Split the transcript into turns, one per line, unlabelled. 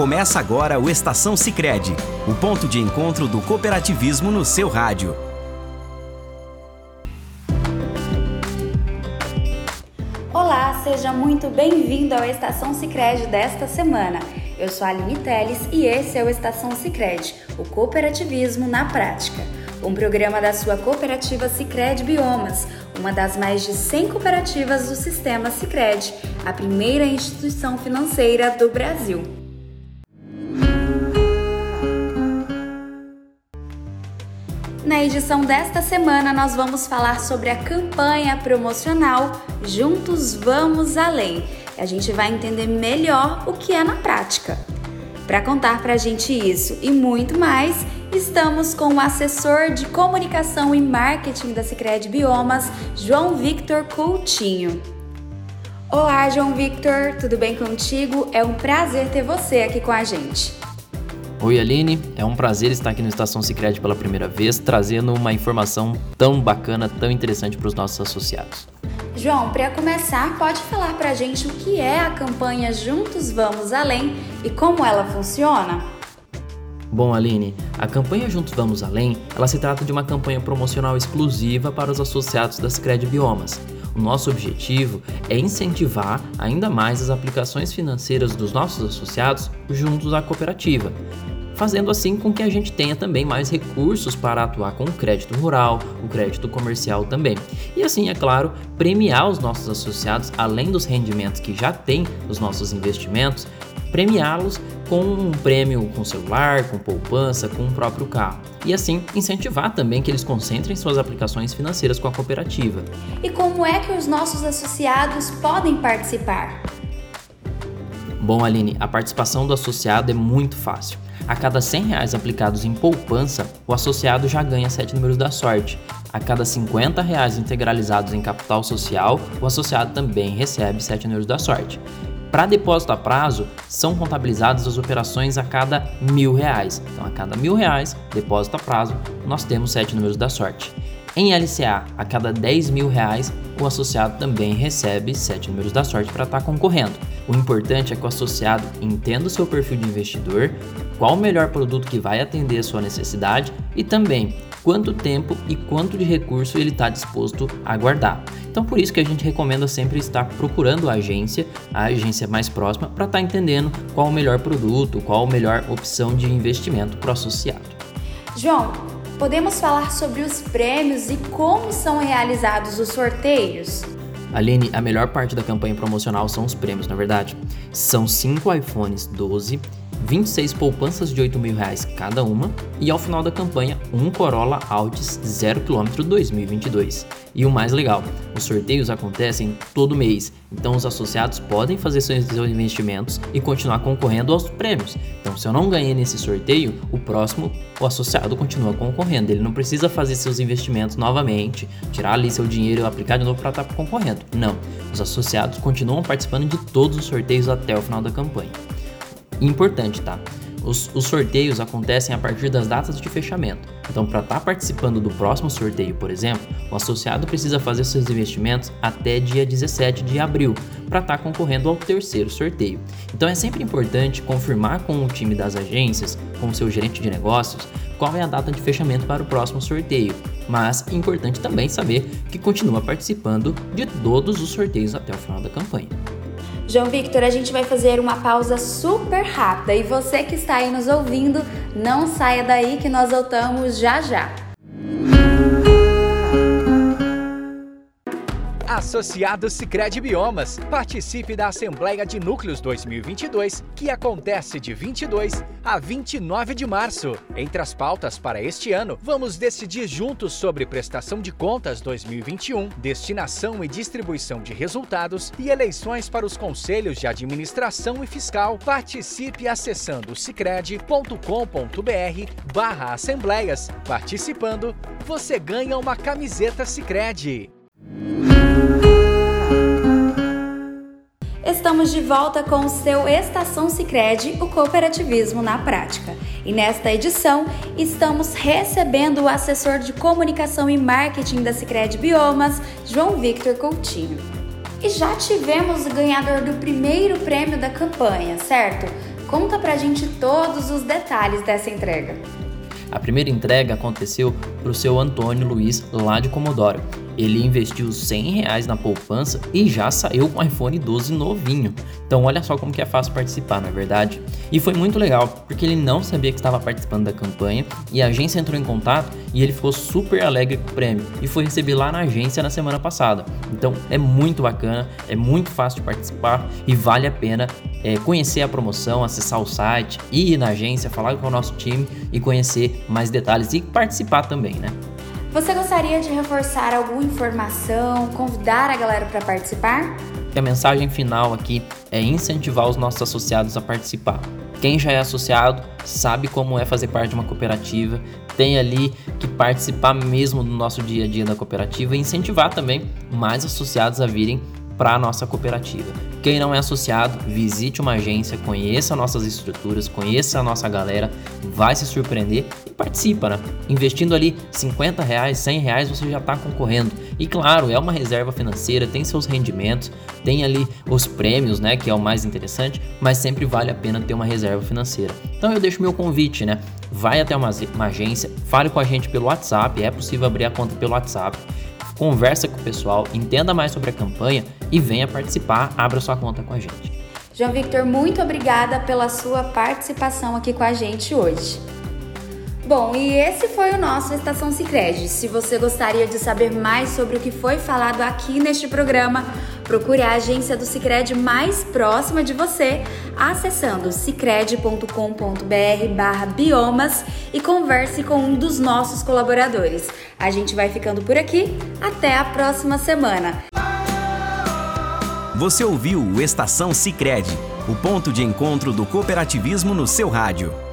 Começa agora o Estação Sicredi, o ponto de encontro do cooperativismo no seu rádio.
Olá, seja muito bem-vindo ao Estação Sicredi desta semana. Eu sou a Aline Teles e esse é o Estação Sicredi, o cooperativismo na prática. Um programa da sua cooperativa Sicredi Biomas, uma das mais de 100 cooperativas do sistema Sicredi, a primeira instituição financeira do Brasil. Na edição desta semana, nós vamos falar sobre a campanha promocional Juntos Vamos Além. A gente vai entender melhor o que é na prática. Para contar para a gente isso e muito mais, estamos com o assessor de comunicação e marketing da Sicredi Biomas, João Victor Coutinho. Olá, João Victor, tudo bem contigo? É um prazer ter você aqui com a gente.
Oi Aline, é um prazer estar aqui no Estação Sicredi pela primeira vez, trazendo uma informação tão bacana, tão interessante para os nossos associados.
João, para começar, pode falar para a gente o que é a campanha Juntos Vamos Além e como ela funciona?
Bom, Aline, a campanha Juntos Vamos Além, ela se trata de uma campanha promocional exclusiva para os associados das Cred Biomas. O nosso objetivo é incentivar ainda mais as aplicações financeiras dos nossos associados juntos à cooperativa, fazendo assim com que a gente tenha também mais recursos para atuar com o crédito rural, o crédito comercial também. E assim, é claro, premiar os nossos associados, além dos rendimentos que já têm os nossos investimentos, premiá-los com um prêmio com celular, com poupança, com o próprio carro. E assim incentivar também que eles concentrem suas aplicações financeiras com a cooperativa.
E como é que os nossos associados podem participar?
Bom, Aline, a participação do associado é muito fácil. A cada 100 reais aplicados em poupança, o associado já ganha 7 números da sorte. A cada 50 reais integralizados em capital social, o associado também recebe 7 números da sorte. Para depósito a prazo, são contabilizadas as operações a cada mil reais. Então, a cada mil reais, depósito a prazo, nós temos 7 números da sorte. Em LCA, a cada 10 mil reais, o associado também recebe 7 números da sorte para estar tá concorrendo. O importante é que o associado entenda o seu perfil de investidor, qual o melhor produto que vai atender a sua necessidade e também quanto tempo e quanto de recurso ele está disposto a guardar. Então, por isso que a gente recomenda sempre estar procurando a agência, a agência mais próxima, para estar tá entendendo qual o melhor produto, qual a melhor opção de investimento para o associado.
João, podemos falar sobre os prêmios e como são realizados os sorteios?
Aline, a melhor parte da campanha promocional são os prêmios, na é verdade. São 5 iPhones 12, 26 poupanças de 8 mil reais cada uma e ao final da campanha um Corolla Altis 0km 2022. E o mais legal, os sorteios acontecem todo mês, então os associados podem fazer seus investimentos e continuar concorrendo aos prêmios. Então, se eu não ganhei nesse sorteio, o próximo o associado continua concorrendo. Ele não precisa fazer seus investimentos novamente, tirar ali seu dinheiro e aplicar de novo para estar concorrendo. Não, os associados continuam participando de todos os sorteios até o final da campanha. Importante, tá? Os, os, sorteios acontecem a partir das datas de fechamento. Então, para estar tá participando do próximo sorteio, por exemplo, o associado precisa fazer seus investimentos até dia 17 de abril para estar tá concorrendo ao terceiro sorteio. Então, é sempre importante confirmar com o time das agências, com o seu gerente de negócios, qual é a data de fechamento para o próximo sorteio. Mas é importante também saber que continua participando de todos os sorteios até o final da campanha.
João Victor, a gente vai fazer uma pausa super rápida e você que está aí nos ouvindo, não saia daí que nós voltamos já já.
Associado Sicredi Biomas, participe da Assembleia de Núcleos 2022, que acontece de 22 a 29 de março. Entre as pautas para este ano, vamos decidir juntos sobre prestação de contas 2021, destinação e distribuição de resultados e eleições para os conselhos de administração e fiscal. Participe acessando sicredi.com.br/assembleias. Participando, você ganha uma camiseta Sicredi.
Estamos de volta com o seu Estação Sicredi, o cooperativismo na prática. E nesta edição, estamos recebendo o assessor de comunicação e marketing da Sicredi Biomas, João Victor Coutinho. E já tivemos o ganhador do primeiro prêmio da campanha, certo? conta pra gente todos os detalhes dessa entrega.
A primeira entrega aconteceu para o seu Antônio Luiz, lá de Comodoro. Ele investiu 100 reais na poupança e já saiu com o iPhone 12 novinho. Então olha só como que é fácil participar, na é verdade. E foi muito legal, porque ele não sabia que estava participando da campanha e a agência entrou em contato e ele ficou super alegre com o prêmio e foi receber lá na agência na semana passada. Então é muito bacana, é muito fácil de participar e vale a pena é, conhecer a promoção, acessar o site, ir na agência, falar com o nosso time e conhecer mais detalhes e participar também, né?
Você gostaria de reforçar alguma informação, convidar a galera para participar?
A mensagem final aqui é incentivar os nossos associados a participar. Quem já é associado sabe como é fazer parte de uma cooperativa, tem ali que participar mesmo do nosso dia a dia da cooperativa e incentivar também mais associados a virem para a nossa cooperativa. Quem não é associado, visite uma agência, conheça nossas estruturas, conheça a nossa galera, vai se surpreender e participa, né? Investindo ali 50 reais, 100 reais, você já está concorrendo. E claro, é uma reserva financeira, tem seus rendimentos, tem ali os prêmios, né? Que é o mais interessante, mas sempre vale a pena ter uma reserva financeira. Então eu deixo meu convite, né? Vai até uma, uma agência, fale com a gente pelo WhatsApp, é possível abrir a conta pelo WhatsApp conversa com o pessoal, entenda mais sobre a campanha e venha participar, abra sua conta com a gente.
João Victor, muito obrigada pela sua participação aqui com a gente hoje. Bom, e esse foi o nosso Estação Sicredi. Se você gostaria de saber mais sobre o que foi falado aqui neste programa, procure a agência do Sicredi mais próxima de você, acessando sicredi.com.br/biomas e converse com um dos nossos colaboradores. A gente vai ficando por aqui. Até a próxima semana.
Você ouviu o Estação Sicredi, o ponto de encontro do cooperativismo no seu rádio.